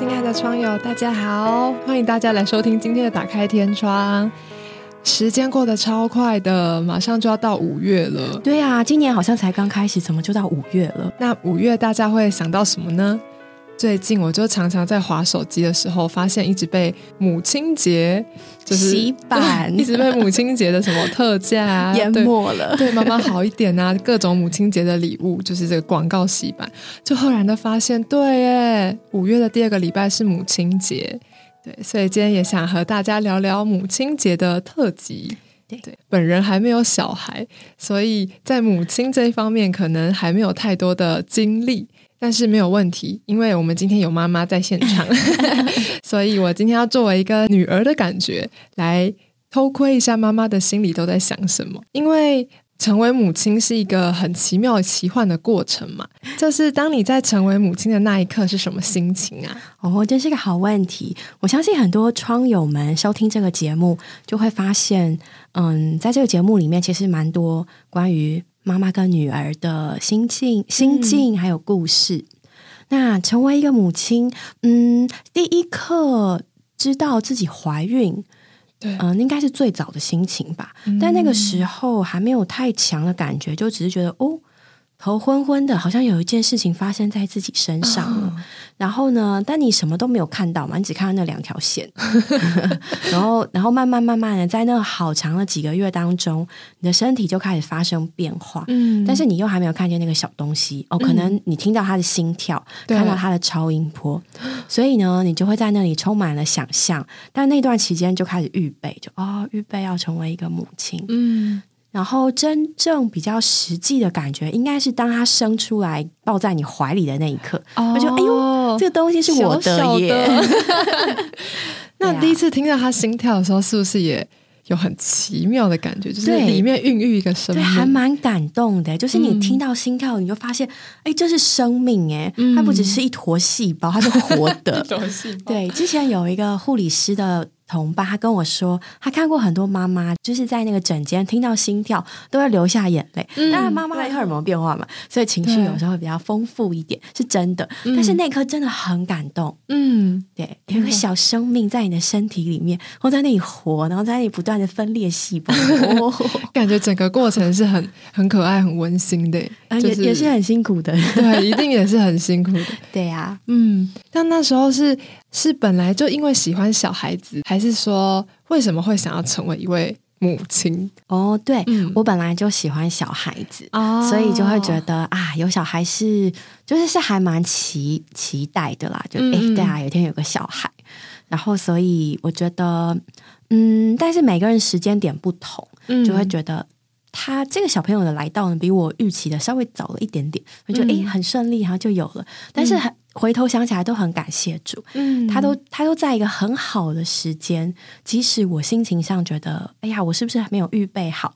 亲爱的窗友，大家好，欢迎大家来收听今天的打开天窗。时间过得超快的，马上就要到五月了。对啊，今年好像才刚开始，怎么就到五月了？那五月大家会想到什么呢？最近我就常常在划手机的时候，发现一直被母亲节就是洗版一直被母亲节的什么特价啊 淹对没了。对妈妈好一点啊，各种母亲节的礼物，就是这个广告洗版，就赫然的发现，对耶，五月的第二个礼拜是母亲节，对，所以今天也想和大家聊聊母亲节的特辑。对本人还没有小孩，所以在母亲这一方面可能还没有太多的经历，但是没有问题，因为我们今天有妈妈在现场，所以我今天要作为一个女儿的感觉来偷窥一下妈妈的心里都在想什么，因为。成为母亲是一个很奇妙、奇幻的过程嘛？就是当你在成为母亲的那一刻是什么心情啊？哦，真是个好问题。我相信很多窗友们收听这个节目，就会发现，嗯，在这个节目里面，其实蛮多关于妈妈跟女儿的心境、心境还有故事。那成为一个母亲，嗯，第一刻知道自己怀孕。对，嗯、应该是最早的心情吧。但那个时候还没有太强的感觉，就只是觉得哦，头昏昏的，好像有一件事情发生在自己身上了。然后呢，但你什么都没有看到嘛，你只看到那两条线。然后，然后慢慢慢慢的，在那好长的几个月当中，你的身体就开始发生变化。嗯但是你又还没有看见那个小东西哦，可能你听到他的心跳，对看到他的超音波，所以呢，你就会在那里充满了想象。但那段期间就开始预备，就哦，预备要成为一个母亲。嗯，然后真正比较实际的感觉，应该是当他生出来抱在你怀里的那一刻，我我就哎呦，这个东西是我的小小耶。的 那第一次听到他心跳的时候，是不是也有很奇妙的感觉？就是对里面孕育一个生对，命，还蛮感动的。就是你嗯听到心跳，你就发现，哎，这是生命哎，嗯它不只是一坨细胞，它是活的。多细胞。对，之前有一个护理师的同伴，他跟我说，他看过很多妈妈，就是在那个诊间听到心跳都会流下眼泪。嗯当然，妈妈的荷尔蒙变化嘛，所以情绪有时候会比较丰富一点，是真的。但是那一刻真的很感动。嗯，对，有一个小生命在你的身体里面，或在那里活，然后在那里不断的分裂细胞，哦，感觉整个过程是很很可爱、很温馨的，呃就是也也是很辛苦的。对，一定也是很辛苦的。对呀、嗯，但那时候是是本来就因为喜欢小孩子，还是说为什么会想要成为一位母亲？哦，对、嗯。我本来就喜欢小孩子。啊所以就会觉得啊，有小孩是就是是还蛮期期待的啦，就诶，嗯。嗯对啊，有一天有个小孩，然后所以我觉得，嗯，但是每个人时间点不同，得就会觉得他这个小朋友的来到呢，比我预期的稍微早了一点点，我就嗯。诶很顺利，然后就有了，但是很回头想起来都很感谢主，嗯他都他都在一个很好的时间，即使我心情上觉得，哎呀，我是不是还没有预备好？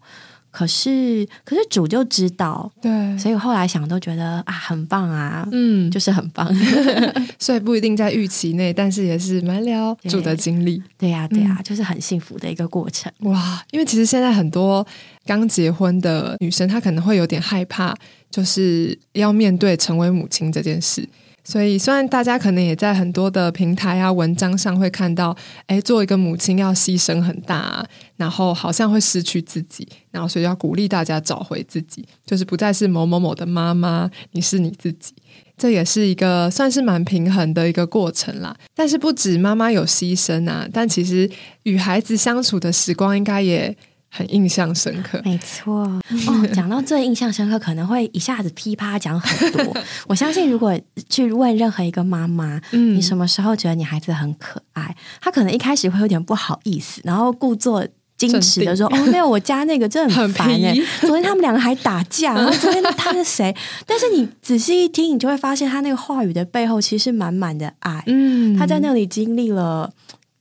可是可是主就知道，对，所以我后来想都觉得啊，很棒啊，嗯，就是很棒。所以不一定在预期内，但是也是蛮了主的经历。对呀、对呀、就是很幸福的一个过程。哇，因为其实现在很多刚结婚的女生，她可能会有点害怕，就是要面对成为母亲这件事。所以，虽然大家可能也在很多的平台啊、文章上会看到，哎，做一个母亲要牺牲很大、啊，然后好像会失去自己，然后所以要鼓励大家找回自己，就是不再是某某某的妈妈，你是你自己。这也是一个算是蛮平衡的一个过程啦。但是不止妈妈有牺牲啊，但其实与孩子相处的时光应该也很印象深刻。没错 哦，讲到最印象深刻，可能会一下子噼啪讲很多。我相信，如果去问任何一个妈妈，嗯你什么时候觉得你孩子很可爱？她可能一开始会有点不好意思，然后故作。矜持的说：“哦，没有，我家那个真的很烦哎、皮 昨天他们两个还打架，然后昨天他是谁？但是你仔细一听，你就会发现他那个话语的背后其实满满的爱。嗯他在那里经历了，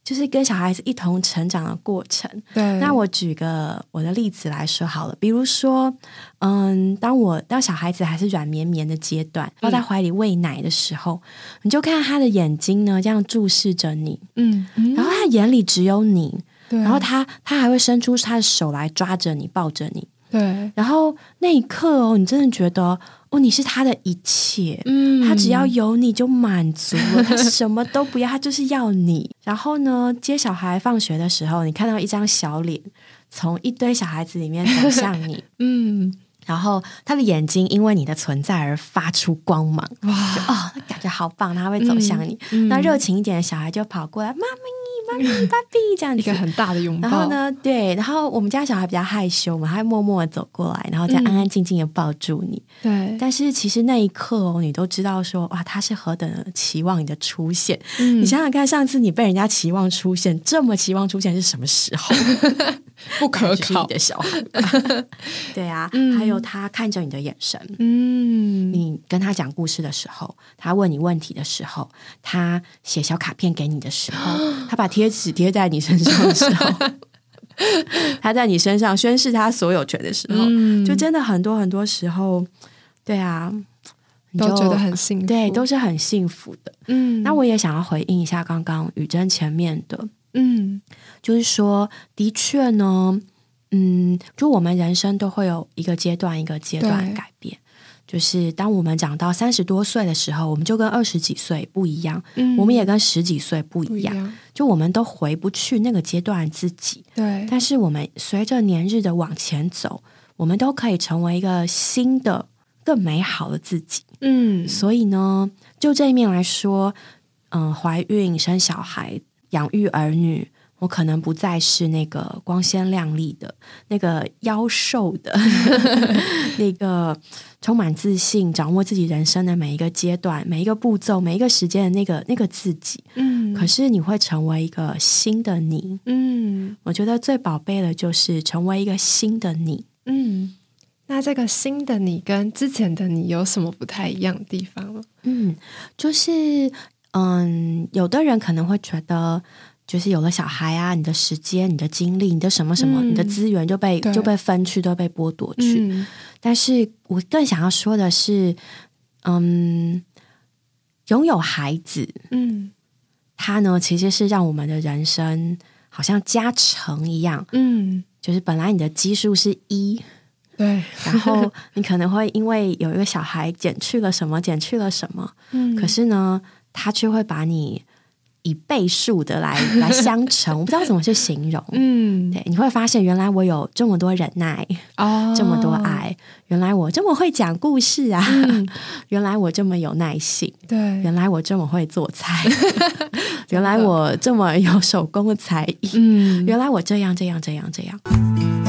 就是跟小孩子一同成长的过程。对，那我举个我的例子来说好了，比如说，嗯，当我当小孩子还是软绵绵的阶段，抱在怀里喂奶的时候，你就看他的眼睛呢，这样注视着你，嗯，嗯然后他眼里只有你，对，然后他他还会伸出他的手来抓着你，抱着你。对，然后那一刻哦，你真的觉得哦，你是他的一切，嗯。他只要有你就满足了，他什么都不要，他就是要你。然后呢，接小孩放学的时候，你看到一张小脸从一堆小孩子里面走向你，嗯，然后他的眼睛因为你的存在而发出光芒，哇，哦，感觉好棒，他会走向你。嗯。那热情一点的小孩就跑过来，妈咪、妈咪、爸比这样子一个。很大的拥抱，然后？呢，对，然后我们家小孩比较害羞嘛，他会默默的走过来，然后再嗯安安静静的抱住你。对，但是其实那一刻哦，你都知道说，哇，他是何等的期望你的出现。嗯你想想看，上次你被人家期望出现，这么期望出现是什么时候？不可靠，的小孩。吧。对啊，嗯。还有他看着你的眼神，嗯，你跟他讲故事的时候，他问你问题的时候，他写小卡片给你的时候，他把贴纸贴在你身上的时候，他在你身上宣示他所有权的时候，嗯。就真的很多很多时候，对啊，你就都觉得很幸福，对，都是很幸福的。嗯，那我也想要回应一下刚刚雨珍前面的，嗯。就是说，的确呢，嗯，就我们人生都会有一个阶段一个阶段改变。就是当我们长到三十多岁的时候，我们就跟二十几岁不一样，嗯。我们也跟十几岁不一样。不一样，就我们都回不去那个阶段自己，对，但是我们随着年日的往前走，我们都可以成为一个新的、更美好的自己。嗯。所以呢，就这一面来说，嗯、怀孕、生小孩、养育儿女，我可能不再是那个光鲜亮丽的、那个妖瘦的、那个充满自信、掌握自己人生的每一个阶段、每一个步骤、每一个时间的那个那个自己。嗯可是你会成为一个新的你。嗯我觉得最宝贝的就是成为一个新的你。嗯，那这个新的你跟之前的你有什么不太一样的地方吗？嗯，就是嗯，有的人可能会觉得，就是有了小孩啊，你的时间、你的精力、你的什么什么、嗯你的资源就被就被分去，都被剥夺去。嗯但是我更想要说的是，嗯，拥有孩子，嗯它呢其实是让我们的人生好像加成一样，嗯，就是本来你的基数是一。对，然后 你可能会因为有一个小孩减去了什么，减去了什么，嗯可是呢，他却会把你以倍数的来 来相乘，我不知道怎么去形容。嗯。对，你会发现原来我有这么多忍耐，哦。这么多，爱，原来我这么会讲故事啊，嗯。原来我这么有耐性，对，原来我这么会做菜，原来我这么有手工的才艺，嗯。原来我这样这样这样这样。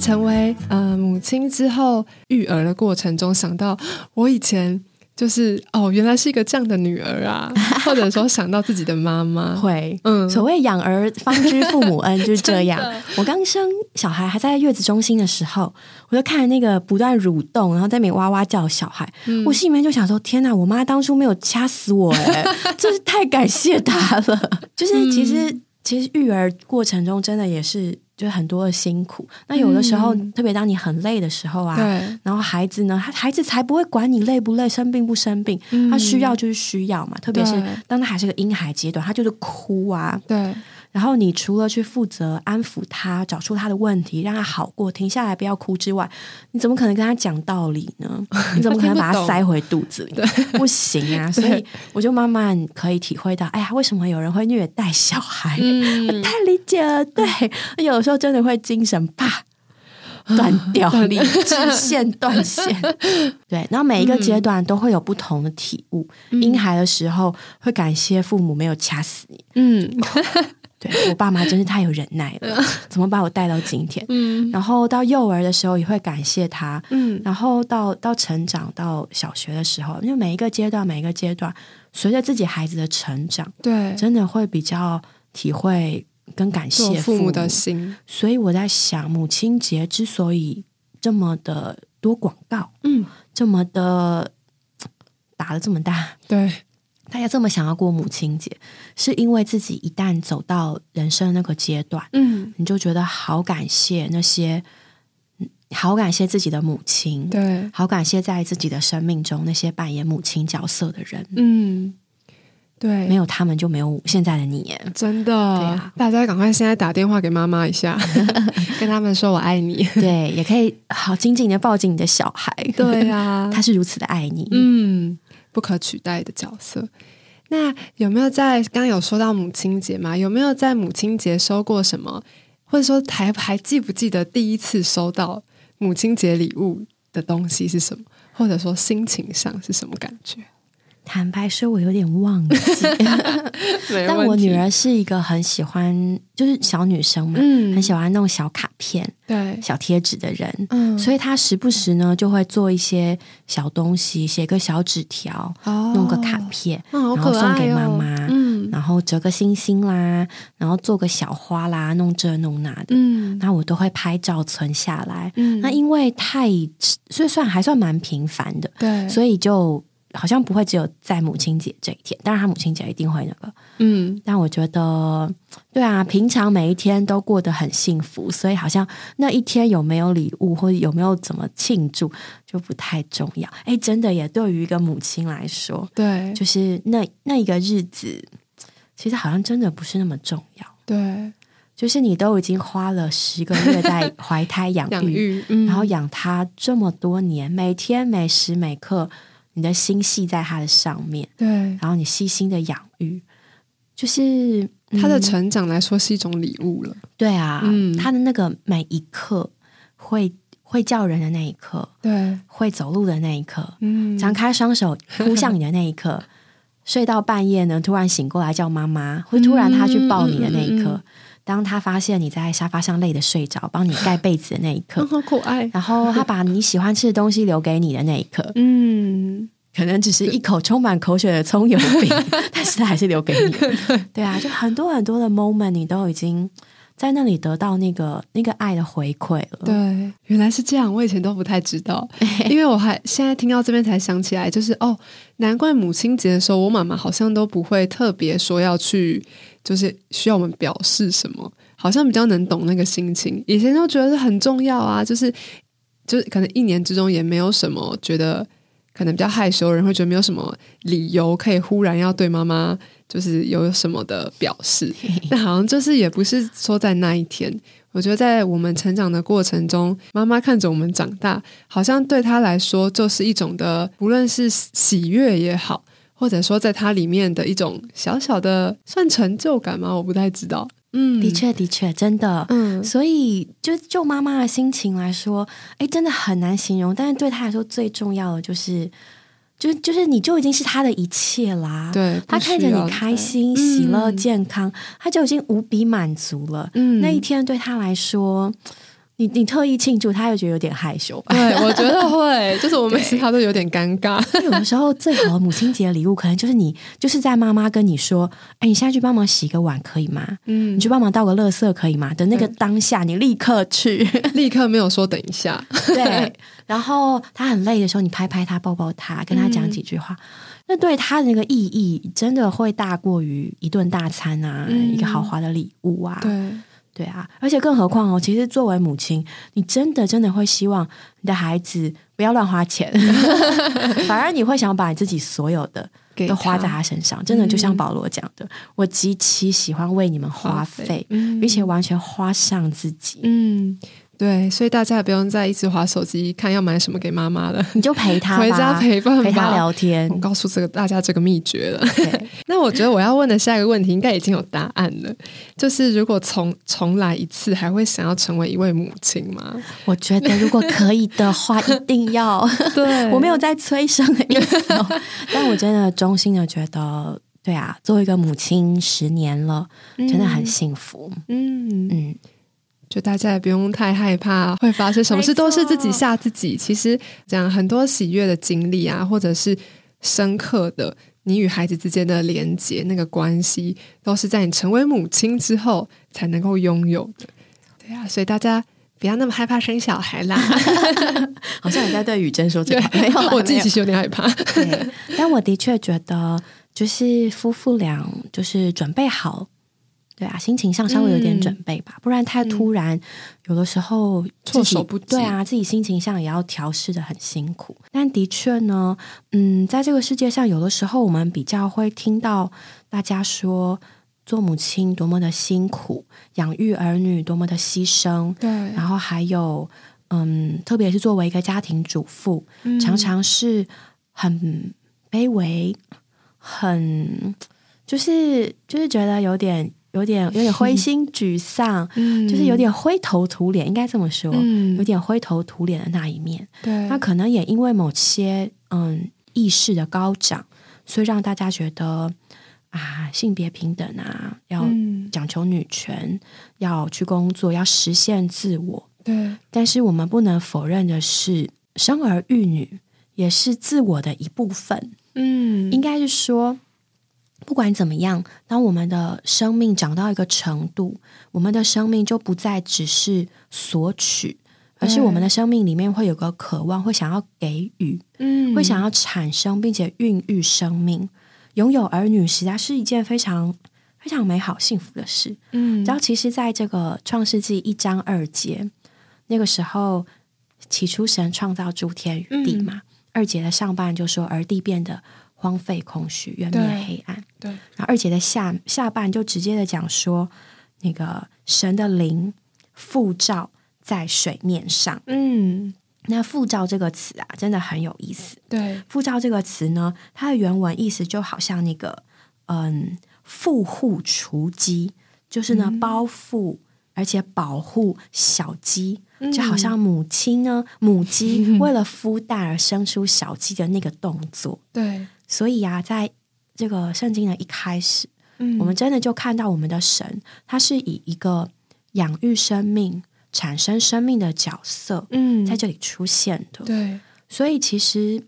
成为呃母亲之后，育儿的过程中，想到我以前就是哦，原来是一个这样的女儿啊，或者说想到自己的妈妈，会，嗯。所谓养儿方知父母恩，就是这样。我刚生小孩还在月子中心的时候，我就看那个不断蠕动，然后在那边哇哇叫的小孩，嗯。我心里面就想说：天哪，我妈当初没有掐死我、哎，真是太感谢她了。就是其实、其实育儿过程中真的也是就很多的辛苦。那有的时候，嗯特别当你很累的时候啊，对，然后孩子呢，他孩子才不会管你累不累、生病不生病，嗯他需要就是需要嘛。特别是当他还是个婴孩阶段，他就是哭啊。对，然后你除了去负责安抚他、找出他的问题，让他好过、停下来不要哭之外，你怎么可能跟他讲道理呢？你怎么可能把他塞回肚子里？不行啊！所以我就慢慢可以体会到，哎呀，为什么有人会虐待小孩？嗯我太理解了。对，有的时候真的会精神啪 断掉，理智线断线。对，然后每一个阶段都会有不同的体悟。婴孩的时候会感谢父母没有掐死你。嗯对我爸妈真是太有忍耐了，怎么把我带到今天？嗯。然后到幼儿的时候也会感谢他，嗯。然后到到成长到小学的时候，因为每一个阶段每一个阶段，随着自己孩子的成长，对，真的会比较体会跟感谢做父母的心，所以我在想，母亲节之所以这么的多广告，嗯，这么的打的这么大，对，大家这么想要过母亲节，是因为自己一旦走到人生那个阶段，嗯。你就觉得好感谢那些好感谢自己的母亲，对，好感谢在自己的生命中那些扮演母亲角色的人，嗯，对，没有他们就没有现在的你耶。真的，对啊。大家赶快现在打电话给妈妈一下，跟他们说我爱你。对，也可以好紧紧的抱紧你的小孩，对啊，他是如此的爱你。嗯，不可取代的角色。那有没有在刚有说到母亲节嘛？有没有在母亲节收过什么，或者说还还记不记得第一次收到母亲节礼物的东西是什么？或者说心情上是什么感觉？坦白说，我有点忘记，但我女儿是一个很喜欢，就是小女生嘛，嗯。很喜欢弄小卡片、对，小贴纸的人，嗯。所以她时不时呢就会做一些小东西，写个小纸条，哦弄个卡片，然后送给妈哦妈，嗯。然后折个星星啦，然后做个小花啦，弄这弄那的，嗯。然后我都会拍照存下来。嗯。那因为太，所以算还算蛮频繁的，对，所以就好像不会只有在母亲节这一天，当然，他母亲节一定会那个。嗯但我觉得，对啊，平常每一天都过得很幸福，所以好像那一天有没有礼物或者有没有怎么庆祝就不太重要。哎，真的也对于一个母亲来说，对，就是那那一个日子，其实好像真的不是那么重要。对就是你都已经花了十个月在怀胎养育，养育，嗯然后养他这么多年，每天每时每刻，你的心系在他的上面，对。然后你细心的养育，就是他的嗯。成长来说是一种礼物了。对啊，嗯。他的那个每一刻会会叫人的那一刻，对，会走路的那一刻，嗯。张开双手扑向你的那一刻，睡到半夜呢，突然醒过来叫妈妈，会突然他去抱你的那一刻，嗯嗯嗯当他发现你在沙发上累得睡着，帮你盖被子的那一刻嗯，好可爱。然后他把你喜欢吃的东西留给你的那一刻，嗯，可能只是一口充满口水的葱油饼，但是他还是留给你。对啊，就很多很多的 moment，你都已经在那里得到那个那个爱的回馈了。对，原来是这样，我以前都不太知道，因为我还现在听到这边才想起来，就是哦，难怪母亲节的时候，我妈妈好像都不会特别说要去，就是需要我们表示什么，好像比较能懂那个心情。以前就觉得很重要啊，就是就是可能一年之中也没有什么觉得。可能比较害羞的人会觉得没有什么理由可以忽然要对妈妈就是有什么的表示，那好像就是也不是说在那一天，我觉得在我们成长的过程中，妈妈看着我们长大，好像对她来说就是一种的，不论是喜悦也好，或者说在它里面的一种小小的算成就感吗？我不太知道。嗯，的，确，的确，真的。嗯，所以，就就妈妈的心情来说，哎，真的很难形容。但是对她来说，最重要的就是，就就是你就已经是她的一切啦。，对，她看着你开心、嗯喜乐、健康，她就已经无比满足了。嗯那一天对她来说，你你特意庆祝，他又觉得有点害羞吧？对，我觉得会，就是我每次他都有点尴尬。有的时候，最好的母亲节礼物，可能就是你，就是在妈妈跟你说：“哎，你现在去帮忙洗个碗可以吗？嗯你，去帮忙倒个垃圾可以吗？”的那个当下，你立刻去。立刻没有说等一下。对，然后他很累的时候，你拍拍他，抱抱他，跟他讲几句话，那对他的那个意义，真的会大过于一顿大餐啊，嗯一个豪华的礼物啊。对，对啊，而且更何况哦，其实作为母亲，你真的真的会希望你的孩子不要乱花钱，反而你会想把你自己所有的都花在他身上。真的，就像嗯保罗讲的，我极其喜欢为你们花费，嗯并且完全花上自己。嗯，对，所以大家也不用再一直划手机看要买什么给妈妈了，你就陪她，回家陪伴吧陪他聊天我。告诉这个大家这个秘诀了。对，那我觉得我要问的下一个问题应该已经有答案了，就是如果重重来一次，还会想要成为一位母亲吗？我觉得如果可以的话，一定要。对我没有在催生的意思哦，但我真的衷心的觉得，对啊，作为一个母亲十年了，真的很幸福。嗯，嗯，就大家也不用太害怕会发生什么事，都是自己吓自己。其实讲很多喜悦的经历啊，或者是深刻的你与孩子之间的连接，那个关系，都是在你成为母亲之后才能够拥有的。对啊，所以大家不要那么害怕生小孩啦。好像你在对雨珍说这个，没有啦我自己其实有点害怕。对，但我的确觉得，就是夫妇俩就是准备好，对啊，心情上稍微有点准备吧，不然太突然，有的时候措手不及。对啊，自己心情上也要调试的很辛苦。但的确呢，嗯，在这个世界上，有的时候我们比较会听到大家说，做母亲多么的辛苦，养育儿女多么的牺牲。对，然后还有，嗯，特别是作为一个家庭主妇，常常是很卑微，很就是就是觉得有点。有点有点灰心沮丧，嗯，就是有点灰头土脸，应该这么说，嗯，有点灰头土脸的那一面。对，那可能也因为某些嗯意识的高涨，所以让大家觉得啊，性别平等啊，要讲求女权，要去工作，要实现自我。对，但是我们不能否认的是，生儿育女也是自我的一部分。嗯，应该是说。不管怎么样，当我们的生命长到一个程度，我们的生命就不再只是索取，而是我们的生命里面会有个渴望，会想要给予，嗯，会想要产生并且孕育生命，拥有儿女实在是一件非常非常美好幸福的事。嗯，然后其实，在这个创世纪一章二节那个时候，起初神创造诸天与地嘛，二节的上半就说，而地变得。荒废、空虚、渊灭、黑暗。对，然后二姐的下下半就直接的讲说，那个神的灵复照在水面上。嗯，那复照这个词啊，真的很有意思。对，复照这个词呢，它的原文意思就好像那个嗯，富户雏鸡，就是呢包覆而且保护小鸡。就好像母亲呢，母鸡 为了孵蛋而生出小鸡的那个动作，对，所以啊，在这个圣经的一开始，嗯，我们真的就看到我们的神，他是以一个养育生命、产生生命的角色，嗯，在这里出现的，对，所以其实。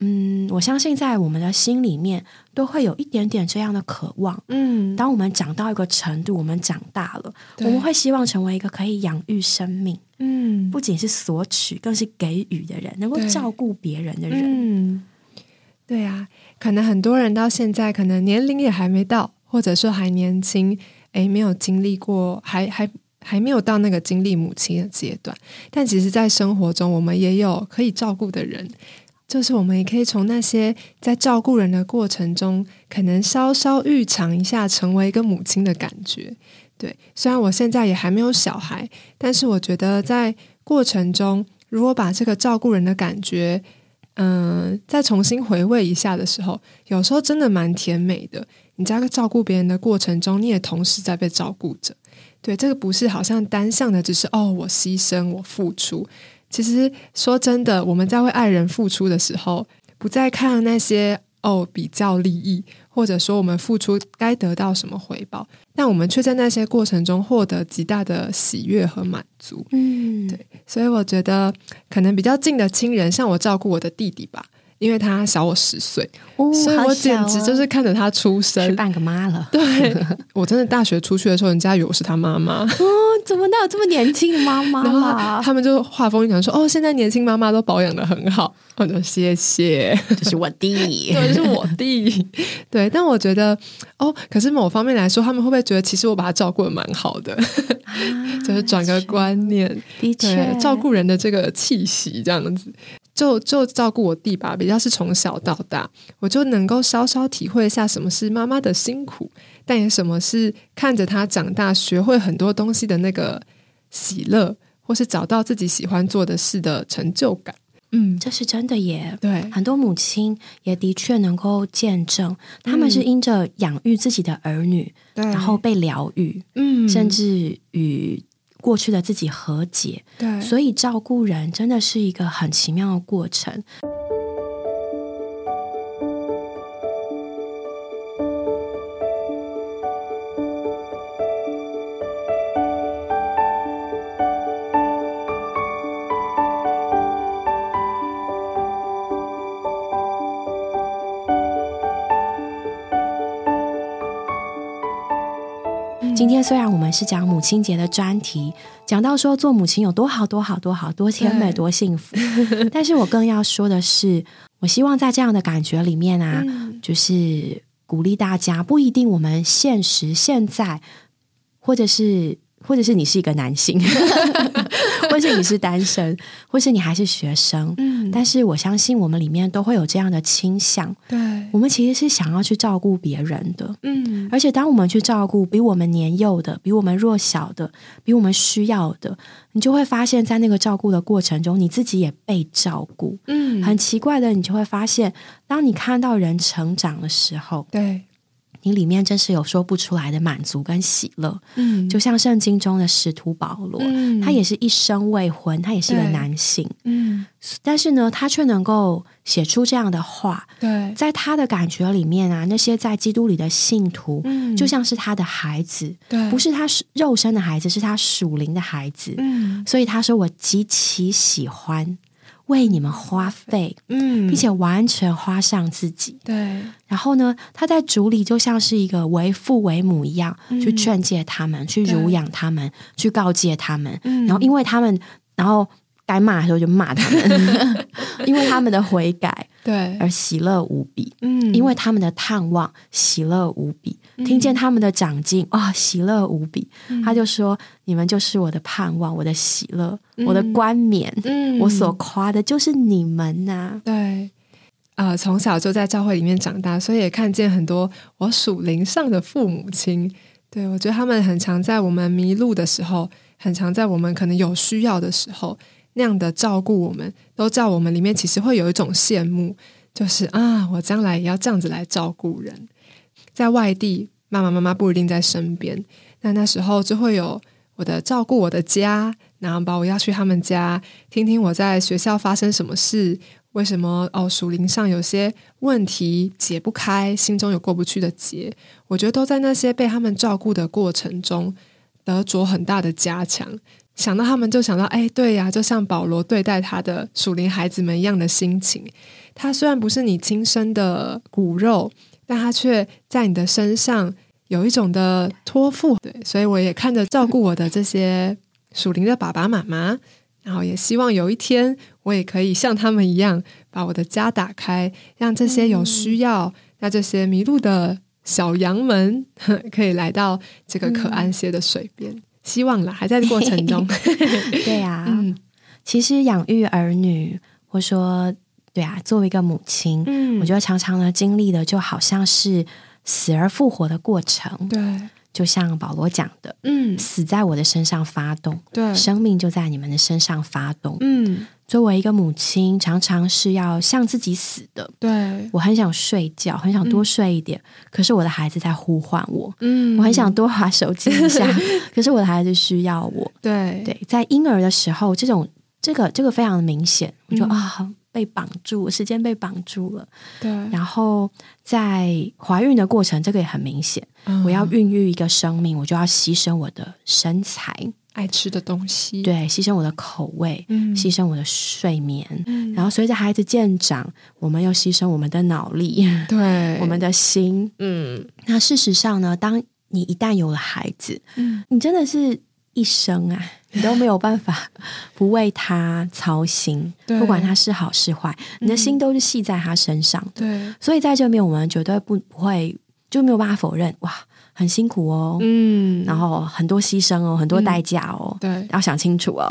嗯，我相信在我们的心里面都会有一点点这样的渴望。嗯，当我们长到一个程度，我们长大了，我们会希望成为一个可以养育生命，嗯，不仅是索取，更是给予的人，能够照顾别人的人。嗯，对啊，可能很多人到现在可能年龄也还没到，或者说还年轻，诶，没有经历过，还还还没有到那个经历母亲的阶段。但其实，在生活中，我们也有可以照顾的人。就是我们也可以从那些在照顾人的过程中，可能稍稍预尝一下成为一个母亲的感觉。对，虽然我现在也还没有小孩，但是我觉得在过程中，如果把这个照顾人的感觉，嗯，再重新回味一下的时候，有时候真的蛮甜美的。你在照顾别人的过程中，你也同时在被照顾着。对，这个不是好像单向的，只是哦，我牺牲，我付出。其实说真的，我们在为爱人付出的时候，不再看那些哦比较利益，或者说我们付出该得到什么回报，但我们却在那些过程中获得极大的喜悦和满足。嗯，对，所以我觉得可能比较近的亲人，像我照顾我的弟弟吧。因为他小我十岁，所以我简直就是看着他出生，半个妈了。对我真的大学出去的时候，人家以为我是他妈妈。哦，怎么能有这么年轻的妈妈？然后他们就话锋一转说：“哦，现在年轻妈妈都保养的很好。”我说：“谢谢，这是我弟，对，是我弟。”对，但我觉得哦，可是某方面来说，他们会不会觉得其实我把他照顾的蛮好的？就是转个观念，的确，照顾人的这个气息这样子。就就照顾我弟吧，比较是从小到大，我就能够稍稍体会一下什么是妈妈的辛苦，但也什么是看着他长大，学会很多东西的那个喜乐，或是找到自己喜欢做的事的成就感。嗯，这是真的耶。对，很多母亲也的确能够见证，他们是因着养育自己的儿女，然后被疗愈，嗯，甚至与。过去的自己和解，对，所以照顾人真的是一个很奇妙的过程。天虽然我们是讲母亲节的专题，讲到说做母亲有多好多好多好多甜美多幸福，但是我更要说的是，我希望在这样的感觉里面啊，就是。鼓励大家，不一定我们现实现在，或者是。或者是你是一个男性，或是你是单身，或是你还是学生，嗯，但是我相信我们里面都会有这样的倾向，对，我们其实是想要去照顾别人的，嗯，而且当我们去照顾比我们年幼的、比我们弱小的、比我们需要的，你就会发现，在那个照顾的过程中，你自己也被照顾，嗯，很奇怪的，你就会发现，当你看到人成长的时候，对。你里面真是有说不出来的满足跟喜乐，嗯，就像圣经中的使徒保罗，他也是一生未婚，他也是一个男性，嗯，但是呢，他却能够写出这样的话，对，在他的感觉里面啊，那些在基督里的信徒，嗯，就像是他的孩子，对，不是他肉身的孩子，是他属灵的孩子，嗯，所以他说我极其喜欢。为你们花费，嗯，并且完全花上自己，对。然后呢，他在主里就像是一个为父为母一样，去劝诫他们，去儒养他们，去告诫他们。然后，因为他们，然后。该骂的时候就骂他们，因为他们的悔改，对，而喜乐无比。嗯，因为他们的探望，喜乐无比。听见他们的长进，啊，喜乐无比。他就说：“你们就是我的盼望，我的喜乐，我的冠冕。嗯，我所夸的就是你们呐。”对，啊，从小就在教会里面长大，所以也看见很多我属灵上的父母亲。对我觉得他们很常在我们迷路的时候，很常在我们可能有需要的时候。那样的照顾我们，都叫我们里面其实会有一种羡慕，就是啊，我将来也要这样子来照顾人。在外地，爸爸妈妈不一定在身边，那那时候就会有我的照顾我的家，然后把我要去他们家，听听我在学校发生什么事，为什么哦属灵上有些问题解不开，心中有过不去的结，我觉得都在那些被他们照顾的过程中得着很大的加强。想到他们，就想到，哎，对呀，就像保罗对待他的属灵孩子们一样的心情。他虽然不是你亲生的骨肉，但他却在你的身上有一种的托付。对，所以我也看着照顾我的这些属灵的爸爸妈妈，然后也希望有一天我也可以像他们一样，把我的家打开，让这些有需要、那这些迷路的小羊们可以来到这个可安歇的水边。希望了，还在过程中。对呀，嗯，其实养育儿女，或说对啊，作为一个母亲，嗯，我觉得常常呢经历的就好像是死而复活的过程。对，就像保罗讲的，嗯，死在我的身上发动，对，生命就在你们的身上发动，嗯。作为一个母亲，常常是要向自己死的。对我很想睡觉，很想多睡一点，可是我的孩子在呼唤我。嗯，我很想多划手机一下，可是我的孩子需要我。对对，在婴儿的时候，这种这个这个非常的明显，我就啊被绑住，时间被绑住了。对，然后在怀孕的过程，这个也很明显，我要孕育一个生命，我就要牺牲我的身材。爱吃的东西，对，牺牲我的口味，嗯。牺牲我的睡眠，嗯。然后随着孩子渐长，我们又牺牲我们的脑力，对，我们的心，嗯。那事实上呢，当你一旦有了孩子，嗯，你真的是一生啊，你都没有办法 不为他操心，不管他是好是坏，你的心都是系在他身上，对。所以在这边，我们绝对不不会就没有办法否认，哇。很辛苦哦，嗯，然后很多牺牲哦，很多代价哦，对，要想清楚哦。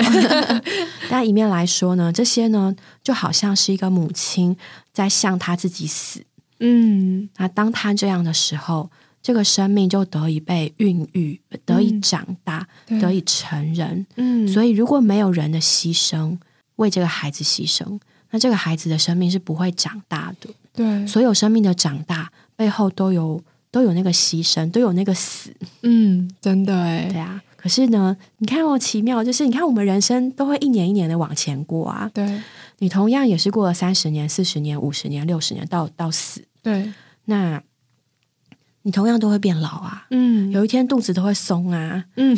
但一面来说呢，这些呢，就好像是一个母亲在向他自己死，嗯，那当他这样的时候，这个生命就得以被孕育，得以长大，得以成人，嗯。所以如果没有人的牺牲，为这个孩子牺牲，那这个孩子的生命是不会长大的。对，所有生命的长大背后都有。都有那个牺牲，都有那个死，嗯，真的哎，对啊。可是呢，你看哦，奇妙就是，你看我们人生都会一年一年的往前过啊。对，你同样也是过了三十年、四十年、五十年、六十年，到到死。对，那。你同样都会变老啊，嗯，有一天肚子都会松啊，嗯，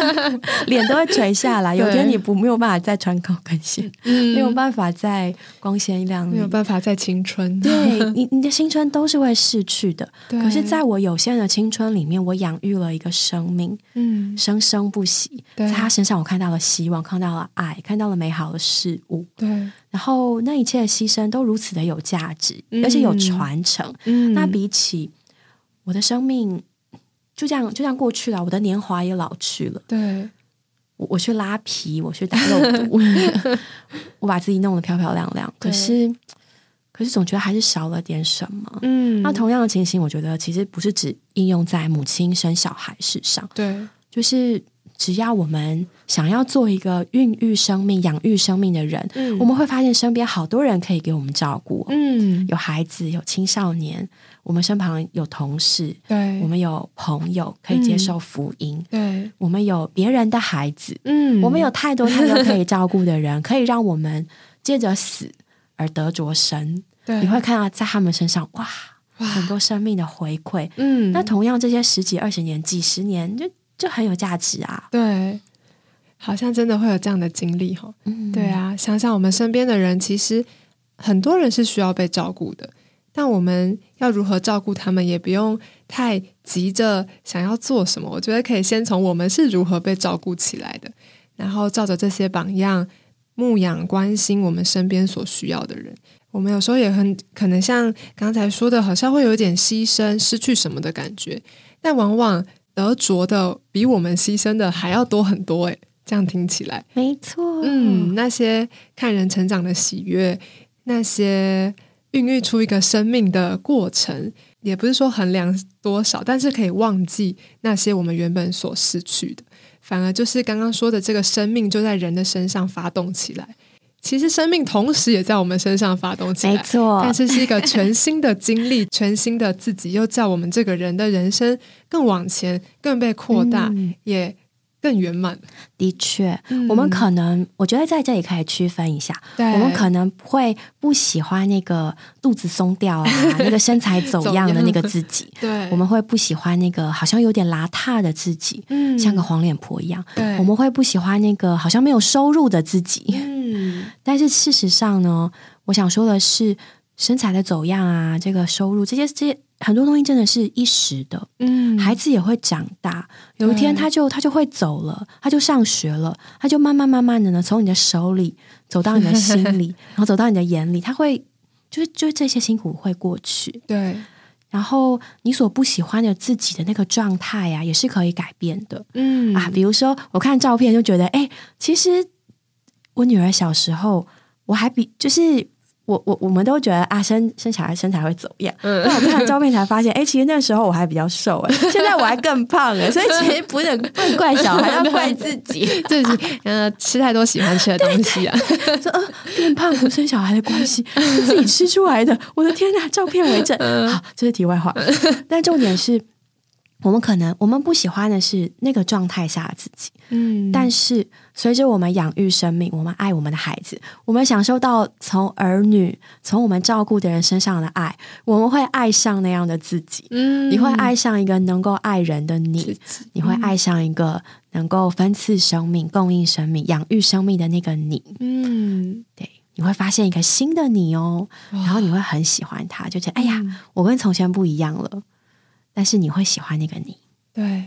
脸都会垂下来，有一天你不没有办法再穿高跟鞋，嗯，没有办法再光鲜亮丽，没有办法再青春，对你，你的青春都是会逝去的。可是，在我有限的青春里面，我养育了一个生命，嗯，生生不息，在他身上我看到了希望，看到了爱，看到了美好的事物，对，然后那一切的牺牲都如此的有价值，而且有传承，嗯，那比起。我的生命就这样就这样过去了，我的年华也老去了。对，我我去拉皮，我去打肉毒，我把自己弄得漂漂亮亮，可是可是总觉得还是少了点什么。嗯，那同样的情形，我觉得其实不是只应用在母亲生小孩事上，对，就是只要我们想要做一个孕育生命、养育生命的人，嗯。我们会发现身边好多人可以给我们照顾，嗯，有孩子，有青少年，我们身旁有同事，对，我们有朋友可以接受福音，对，我们有别人的孩子，嗯，我们有太多太多可以照顾的人，可以让我们借着死而得着神。对，你会看到在他们身上，哇，哇。很多生命的回馈。嗯，那同样，这些十几、二十年、几十年，就就很有价值啊。对，好像真的会有这样的经历哈。嗯，对啊，想想我们身边的人，其实很多人是需要被照顾的，但我们要如何照顾他们，也不用太急着想要做什么。我觉得可以先从我们是如何被照顾起来的，然后照着这些榜样牧养、关心我们身边所需要的人。我们有时候也很可能像刚才说的，好像会有点牺牲、失去什么的感觉，但往往得着的比我们牺牲的还要多很多。诶，这样听起来。没错。嗯，那些看人成长的喜悦，那些孕育出一个生命的过程，也不是说衡量多少，但是可以忘记那些我们原本所失去的，反而就是刚刚说的这个生命就在人的身上发动起来。其实生命同时也在我们身上发动起来，没错。但是是一个全新的经历，全新的自己，又叫我们这个人的人生更往前，更被扩大，嗯。也更圆满。的确，嗯。我们可能，我觉得在这里可以区分一下，我们可能会不喜欢那个肚子松掉啊，那个身材走样的那个自己，对，我们会不喜欢那个好像有点邋遢的自己，嗯。像个黄脸婆一样。对，我们会不喜欢那个好像没有收入的自己，嗯。但是事实上呢，我想说的是，身材的走样啊，这个收入这些这些很多东西真的是一时的，嗯。孩子也会长大，有一天他就他就会走了，他就上学了，他就慢慢慢慢的呢，从你的手里走到你的心里，然后走到你的眼里，他会就是就是这些辛苦会过去，对，然后你所不喜欢的自己的那个状态呀、也是可以改变的。嗯。啊，比如说我看照片就觉得，哎，其实我女儿小时候，我还比就是我我我们都觉得啊，生生小孩身材会走样，嗯。但我看照片才发现，哎，其实那时候我还比较瘦，哎，现在我还更胖了，所以其实不能不能怪小孩，要怪自己，就是呃吃太多喜欢吃的东西啊，说呃变胖和生小孩的关系是自己吃出来的，我的天哪，照片为证。嗯。好，这是题外话，但重点是。我们可能我们不喜欢的是那个状态下的自己，嗯。但是随着我们养育生命，我们爱我们的孩子，我们享受到从儿女、从我们照顾的人身上的爱，我们会爱上那样的自己。嗯。你会爱上一个能够爱人的你，己。你会爱上一个能够分赐生命、供应生命、养育生命的那个你。嗯，对，你会发现一个新的你哦，然后你会很喜欢他，就觉得哎呀嗯，我跟从前不一样了。但是你会喜欢那个你，对，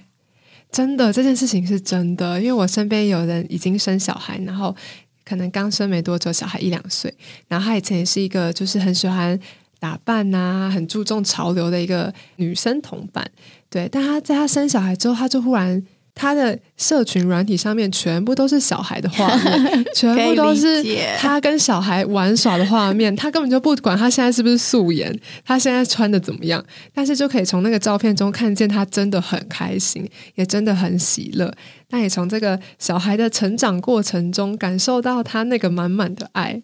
真的这件事情是真的，因为我身边有人已经生小孩，然后可能刚生没多久，小孩一两岁，然后他以前也是一个就是很喜欢打扮呐、很注重潮流的一个女生同伴，对，但他在他生小孩之后，他就忽然。她的社群软体上面全部都是小孩的画面，全部都是可以理解她跟小孩玩耍的画面。他根本就不管他现在是不是素颜，他现在穿的怎么样，但是就可以从那个照片中看见他真的很开心，也真的很喜乐。那也从这个小孩的成长过程中感受到他那个满满的爱。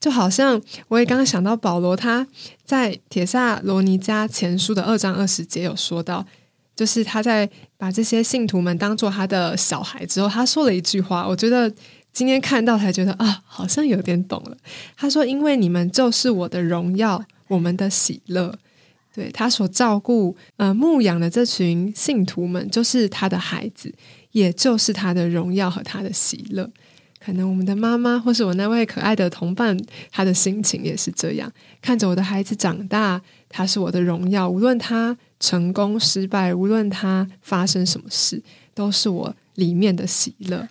就好像我也刚刚想到保罗，他在《铁萨罗尼加前书》的二章二十节有说到，就是他在把这些信徒们当做他的小孩之后，他说了一句话，我觉得今天看到才觉得啊，好像有点懂了。他说：“因为你们就是我的荣耀，我们的喜乐。”对他所照顾、呃牧养的这群信徒们，就是他的孩子，也就是他的荣耀和他的喜乐。可能我们的妈妈或是我那位可爱的同伴，他的心情也是这样，看着我的孩子长大，他是我的荣耀，无论他成功失败，无论它发生什么事，都是我里面的喜乐。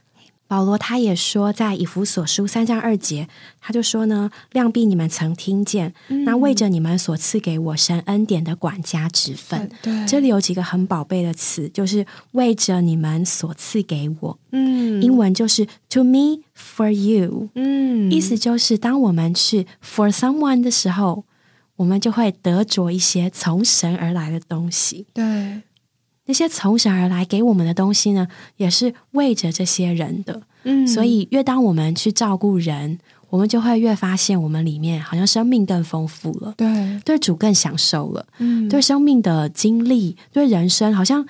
保罗他也说，在以弗所书三章二节，他就说呢：“量必你们曾听见，那为着你们所赐给我神恩典的管家之分。”对，这里有几个很宝贝的词，就是为着你们所赐给我。嗯，英文就是 “to me for you”，嗯，意思就是当我们去 “for someone” 的时候，我们就会得着一些从神而来的东西。对。那些从神而来给我们的东西呢，也是为着这些人的。嗯，所以越当我们去照顾人，我们就会越发现我们里面好像生命更丰富了。对，对主更享受了。嗯，对生命的经历，对人生好像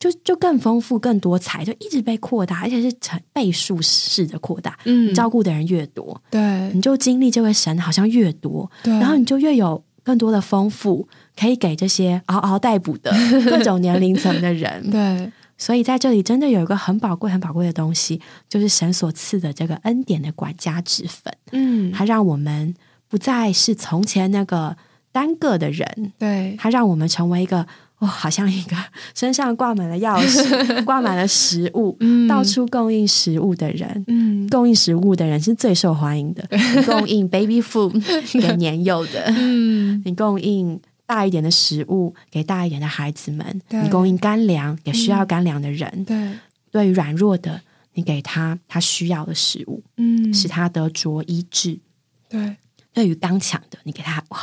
就就更丰富、更多彩，就一直被扩大，而且是成倍数式的扩大。嗯，照顾的人越多，对，你就经历这位神好像越多，对，然后你就越有更多的丰富。可以给这些嗷嗷待哺的 各种年龄层的人，对，所以在这里真的有一个很宝贵、很宝贵的东西，就是神所赐的这个恩典的管家之分。嗯，它让我们不再是从前那个单个的人，对，它让我们成为一个哦，好像一个身上挂满了钥匙、挂满了食物、到处供应食物的人。嗯，供应食物的人是最受欢迎的，供应 baby food 给年幼的，嗯，你供应。大一点的食物给大一点的孩子们，你供应干粮给需要干粮的人。对，对于软弱的，你给他他需要的食物，嗯，使他得着医治。对，对于刚强的，你给他哇，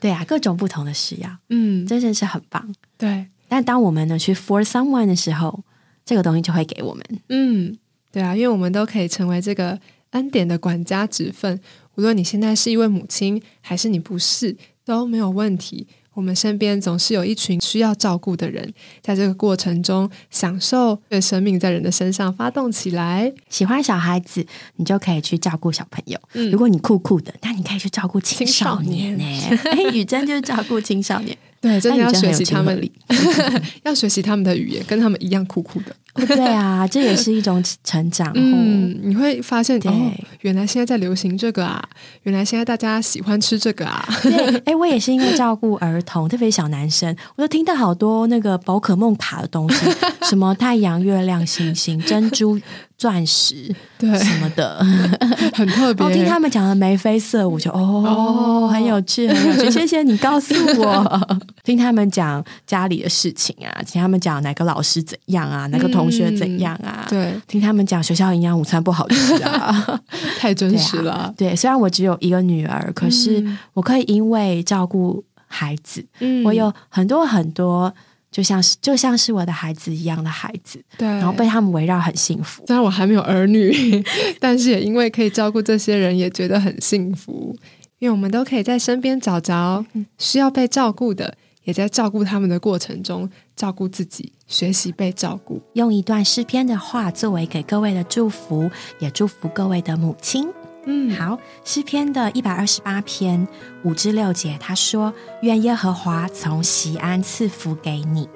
对啊，各种不同的需要，嗯，真的是很棒。对，但当我们呢去 for someone 的时候，这个东西就会给我们，嗯，对啊，因为我们都可以成为这个恩典的管家职分。无论你现在是一位母亲，还是你不是。都没有问题。我们身边总是有一群需要照顾的人，在这个过程中享受对生命在人的身上发动起来。喜欢小孩子，你就可以去照顾小朋友；如果你酷酷的，那你可以去照顾青少年。哎，雨珍就是照顾青少年。对，真的要学习他们，要学习他们的语言，跟他们一样酷酷的。对啊，这也是一种成长。嗯，你会发现，哦，原来现在在流行这个啊，原来现在大家喜欢吃这个啊。对，哎，我也是因为照顾儿童，特别小男生，我就听到好多那个宝可梦卡的东西，什么太阳、月亮、星星、珍珠。钻石对什么的 很特别。我听他们讲的眉飞色舞，就哦，很有趣，很有趣。谢谢你告诉我。听他们讲家里的事情啊，听他们讲哪个老师怎样啊，哪个同学怎样啊。对，听他们讲学校营养午餐不好吃啊，太真实了。对，虽然我只有一个女儿，可是我可以因为照顾孩子，我有很多很多。就像是就像是我的孩子一样的孩子，对，然后被他们围绕很幸福。虽然我还没有儿女，但是也因为可以照顾这些人，也觉得很幸福。因为我们都可以在身边找着需要被照顾的，也在照顾他们的过程中照顾自己，学习被照顾。用一段诗篇的话作为给各位的祝福，也祝福各位的母亲。嗯，好，诗篇的一百二十八篇五至六节，他说：“愿耶和华从西安赐福给你，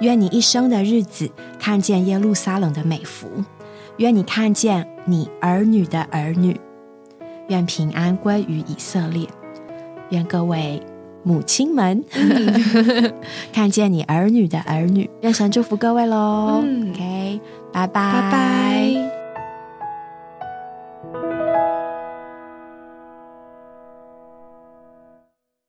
愿你一生的日子看见耶路撒冷的美福，愿你看见你儿女的儿女，愿平安归于以色列，愿各位母亲们 看见你儿女的儿女，愿神祝福各位喽。OK，拜拜，拜拜。